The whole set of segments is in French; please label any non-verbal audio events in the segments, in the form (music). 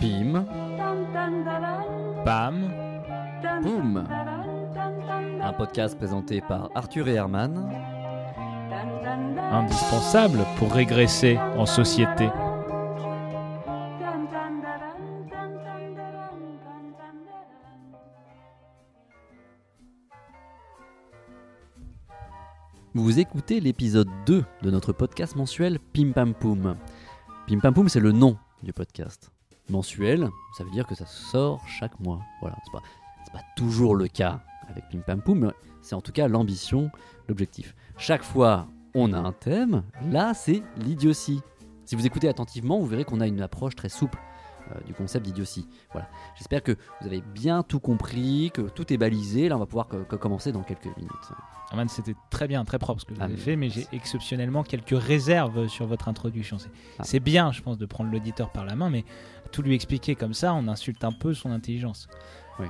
Pim, Pam, boum Un podcast présenté par Arthur et Herman. indispensable pour régresser en société. Vous écoutez l'épisode 2 de notre podcast mensuel Pim Pam Poum. Pim Pam Poum, c'est le nom du podcast. Mensuel, ça veut dire que ça sort chaque mois. Voilà, c'est pas, pas toujours le cas avec Pim Pam Poum, mais c'est en tout cas l'ambition, l'objectif. Chaque fois, on a un thème. Là, c'est l'idiotie. Si vous écoutez attentivement, vous verrez qu'on a une approche très souple du concept d'idiotie. Voilà. J'espère que vous avez bien tout compris, que tout est balisé. Là, on va pouvoir co- co- commencer dans quelques minutes. Herman, c'était très bien, très propre ce que vous Ah, avez mais- fait, mais j'ai exceptionnellement quelques réserves sur votre introduction. C'est Ah. c'est bien, je pense, de prendre l'auditeur par la main, mais tout lui expliquer comme ça, on insulte un peu son intelligence. Oui.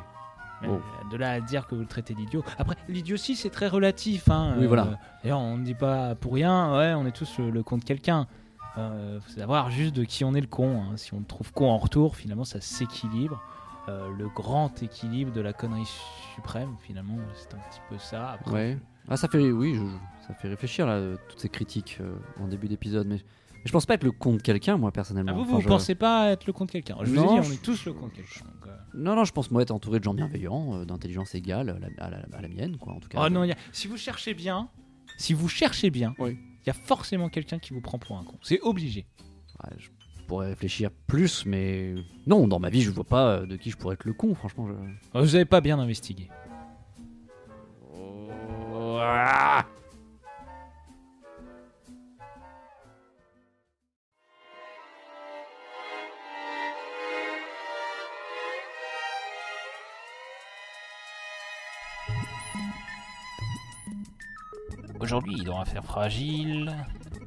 Mais Oh. De là à dire que vous le traitez d'idiot. Après, l'idiotie, c'est très relatif. Hein. Oui, voilà. D'ailleurs, on ne dit pas pour rien, ouais, on est tous le, le con de quelqu'un. Euh, faut savoir juste de qui on est le con. hein. Si on trouve con en retour, finalement, ça s'équilibre. Euh, le grand équilibre de la connerie suprême, finalement, c'est un petit peu ça. Après, Ouais. Ah, ça fait, oui, je- ça fait réfléchir là, toutes ces critiques euh, en début d'épisode. Mais, mais je pense pas être le con de quelqu'un, moi, personnellement. Ah, vous, Enfin, vous je- pensez pas être le con de quelqu'un Je vous ai Non, dit, on est tous le con de quelqu'un. Non, non, je pense moi être entouré de gens bienveillants, d'intelligence égale à la, à la- à la mienne, quoi, en tout cas. Oh non, y a- si vous cherchez bien, si vous cherchez bien, il y a forcément quelqu'un qui vous prend pour un con. C'est obligé. Ouais, je pourrais réfléchir plus, mais non, dans ma vie, je vois pas euh, de qui je pourrais être le con, franchement. Je... Oh, Vous avez pas bien investigué. Aujourd'hui, dans Affaire fragile,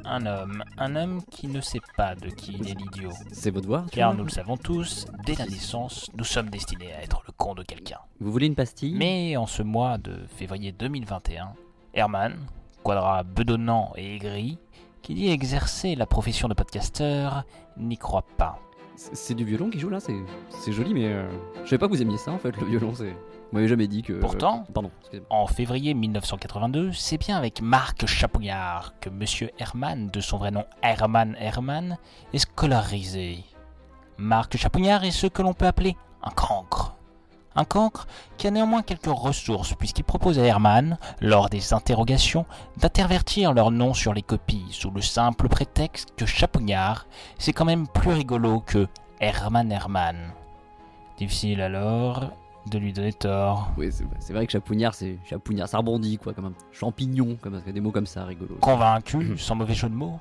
un homme, un homme qui ne sait pas de qui il est l'idiot. C'est votre tu Car nous le savons tous, dès la naissance, nous sommes destinés à être le con de quelqu'un. Vous voulez une pastille? Mais en ce mois de février 2021, Herman, quadra bedonnant et aigri, qui dit exercer la profession de podcasteur, n'y croit pas. C'est du violon qui joue là, c'est joli, mais euh, je savais pas que vous aimiez ça en fait, le violon. c'est... Vous m'avez jamais dit que. Pourtant- Pardon, excusez-moi. En février 1982, c'est bien avec Marc Chapognard que Monsieur Herman, de son vrai nom Herman Herman, est scolarisé. Marc Chapognard est ce que l'on peut appeler un cancre. Un cancre qui a néanmoins quelques ressources puisqu'il propose à Herman, lors des interrogations, d'intervertir leur nom sur les copies sous le simple prétexte que Chapognard, c'est quand même plus rigolo que Herman Herman. Difficile alors de lui donner tort. Oui, c'est vrai que chapougnard, c'est chapougnard, ça rebondit quoi, comme un champignon, comme des mots comme ça, rigolo. Convaincu, sans mauvais jeu de mots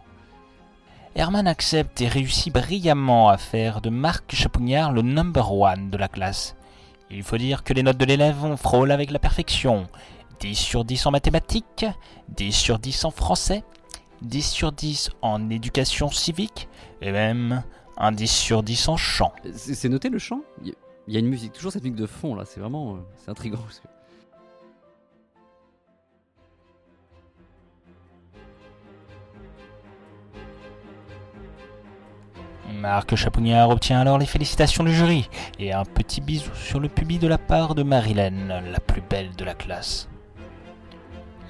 Herman accepte et réussit brillamment à faire de Marc Chapognard le number one de la classe. Il faut dire que les notes de l'élève ont frôle avec la perfection. 10 sur 10 en mathématiques, 10 sur 10 en français, 10 sur 10 en éducation civique, et même un 10 sur 10 en chant. C'est noté le chant? Il y, a- une musique, toujours cette musique de fond là, c'est vraiment. euh, c'est intriguant. Marc Chapognard obtient alors les félicitations du jury et un petit bisou sur le pubis de la part de Marilyn, la plus belle de la classe.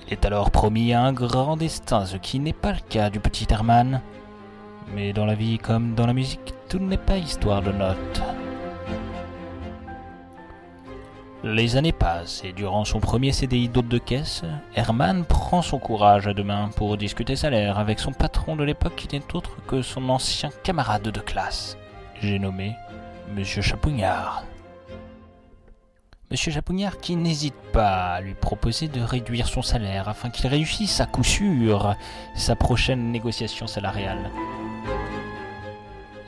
Il est alors promis à un grand destin, ce qui n'est pas le cas du petit Herman. Mais dans la vie comme dans la musique, tout n'est pas histoire de notes. Les années passent et durant son premier CDI d'hôte de caisse, Herman prend son courage à deux mains pour discuter salaire avec son patron de l'époque qui n'est autre que son ancien camarade de classe. J'ai nommé Monsieur Chapognard. Monsieur Chapognard qui n'hésite pas à lui proposer de réduire son salaire afin qu'il réussisse à coup sûr sa prochaine négociation salariale.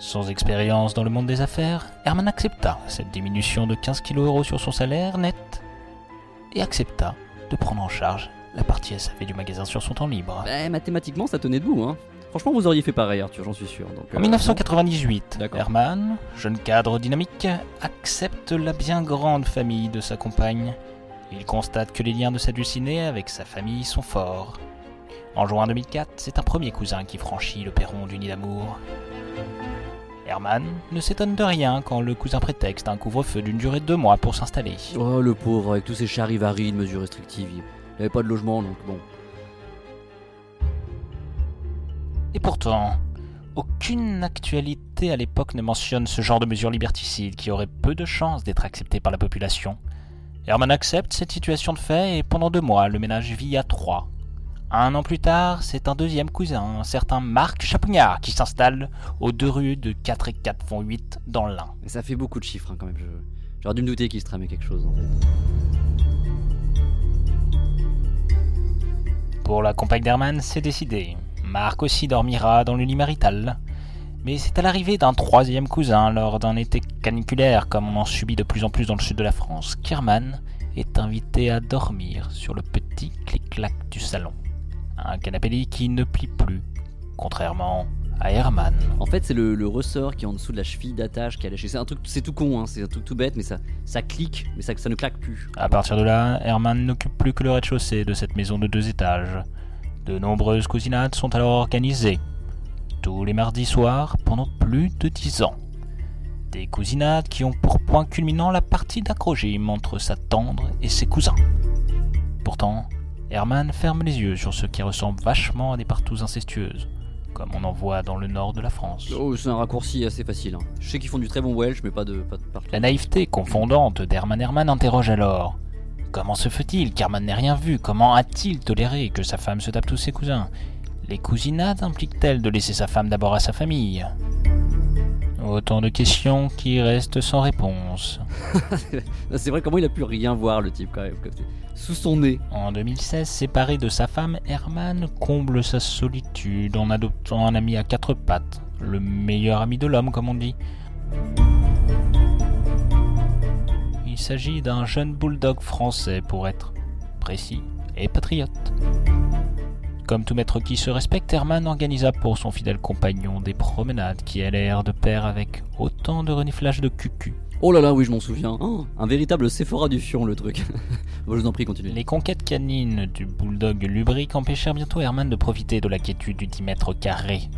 Sans expérience dans le monde des affaires, Herman accepta cette diminution de 15 kg euros sur son salaire net et accepta de prendre en charge la partie SAV du magasin sur son temps libre. Bah, mathématiquement, ça tenait debout, hein. Franchement, vous auriez fait pareil, Arthur, j'en suis sûr. Donc, En euh, 1998, D'accord. Herman, jeune cadre dynamique, accepte la bien grande famille de sa compagne. Il constate que les liens de sa dulcinée avec sa famille sont forts. En juin 2004, c'est un premier cousin qui franchit le perron du nid d'amour. Herman ne s'étonne de rien quand le cousin prétexte un couvre-feu d'une durée de deux mois pour s'installer. Oh, le pauvre, avec tous ces charivaris de mesures restrictives, il n'avait pas de logement, donc bon. Et pourtant, aucune actualité à l'époque ne mentionne ce genre de mesures liberticides qui auraient peu de chances d'être acceptées par la population. Herman accepte cette situation de fait et pendant deux mois, le ménage vit à trois. Un an plus tard, c'est un deuxième cousin, un certain Marc Chapugnard, qui s'installe aux deux rues de 4 et 4 font 8 dans l'Ain. Mais ça fait beaucoup de chiffres hein, quand même. je- J'aurais dû me douter qu'il se tramait quelque chose en fait. Pour la compagne d'Herman, c'est décidé. Marc aussi dormira dans le lit marital. Mais c'est à l'arrivée d'un troisième cousin lors d'un été caniculaire, comme on en subit de plus en plus dans le sud de la France, qu'Herman est invité à dormir sur le petit clic-clac du salon. Un canapé lit qui ne plie plus, contrairement à Herman. En fait, c'est le, le ressort qui est en dessous de la cheville d'attache qui a lâché. C'est un truc, c'est tout con, hein, c'est un truc tout bête, mais ça, ça clique, mais ça, ça ne claque plus. À partir de là, Herman n'occupe plus que le rez-de-chaussée de cette maison de deux étages. De nombreuses cousinades sont alors organisées. Tous les mardis soirs pendant plus de dix ans. Des cousinades qui ont pour point culminant la partie d'acrogym entre sa tendre et ses cousins. Herman ferme les yeux sur ce qui ressemble vachement à des partous incestueuses, comme on en voit dans le nord de la France. Oh, c'est un raccourci assez facile. hein. Je sais qu'ils font du très bon Welsh, mais pas de, pas de partout. La naïveté confondante d'Herman Herman interroge alors. Comment se fait-il qu'Herman n'ait rien vu? Comment a-t-il toléré que sa femme se tape tous ses cousins? Les cousinades impliquent-elles de laisser sa femme d'abord à sa famille? Autant de questions qui restent sans réponse. (laughs) C'est vrai comment il a pu rien voir le type quand même. Sous son nez. En 2016, séparé de sa femme, Herman comble sa solitude en adoptant un ami à quatre pattes, le meilleur ami de l'homme comme on dit. Il s'agit d'un jeune bulldog français pour être précis et patriote. Comme tout maître qui se respecte, Herman organisa pour son fidèle compagnon des promenades qui allèrent de pair avec autant de reniflages de cucu. Oh là là, oui, je m'en souviens. Oh, un véritable Sephora du fion, le truc. (laughs) bon, je vous en prie, continuez. Les conquêtes canines du bulldog lubrique empêchèrent bientôt Herman de profiter de la quiétude du 10 mètres carrés.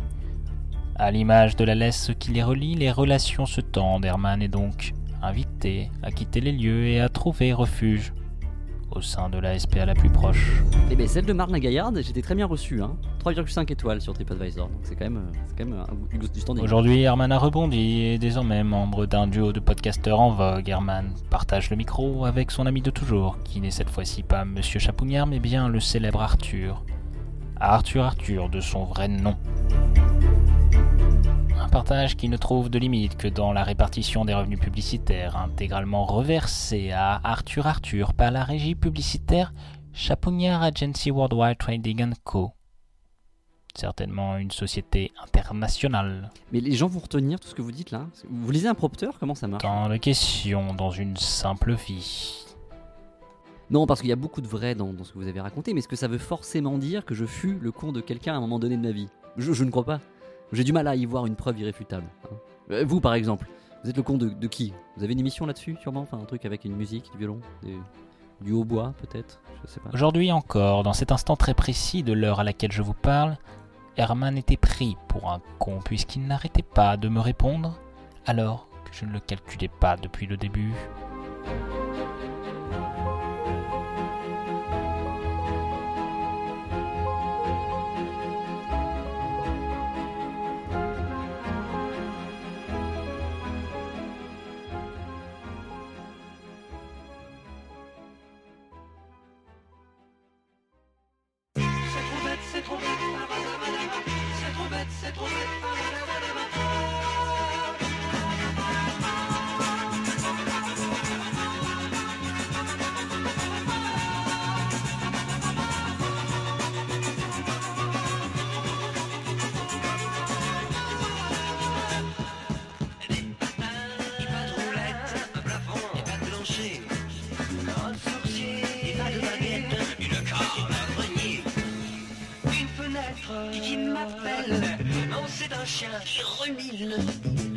À l'image de la laisse qui les relie, les relations se tendent. Herman est donc invité à quitter les lieux et à trouver refuge au sein de la SPA la plus proche. Eh ben, celle de Marne la Gaillarde, j'étais très bien reçu. Hein. 3,5 étoiles sur TripAdvisor. Donc c'est quand même, euh, c'est quand même un- du, du standing. Aujourd'hui, Herman a rebondi et est désormais membre d'un duo de podcasteurs en vogue. Herman partage le micro avec son ami de toujours, qui n'est cette fois-ci pas Monsieur Chapugnard, mais bien le célèbre Arthur. Arthur Arthur, de son vrai nom. Partage qui ne trouve de limite que dans la répartition des revenus publicitaires, intégralement reversés à Arthur Arthur par la régie publicitaire Chapugnard Agency Worldwide Trading Co. Certainement une société internationale. Mais les gens vont retenir tout ce que vous dites là Vous lisez un prompteur? Comment ça marche? Tant de questions dans une simple vie. Non, parce qu'il y a beaucoup de vrai dans, dans ce que vous avez raconté, mais est-ce que ça veut forcément dire que je fus le con de quelqu'un à un moment donné de ma vie? Je, je ne crois pas. J'ai du mal à y voir une preuve irréfutable. hein. Euh, vous, par exemple, vous êtes le con de, qui? Vous avez une émission là-dessus, sûrement? Enfin, un truc avec une musique, du violon, du hautbois, peut-être? Je sais pas. Aujourd'hui encore, dans cet instant très précis de l'heure à laquelle je vous parle, Herman était pris pour un con puisqu'il n'arrêtait pas de me répondre alors que je ne le calculais pas depuis le début. Chien l'appelle.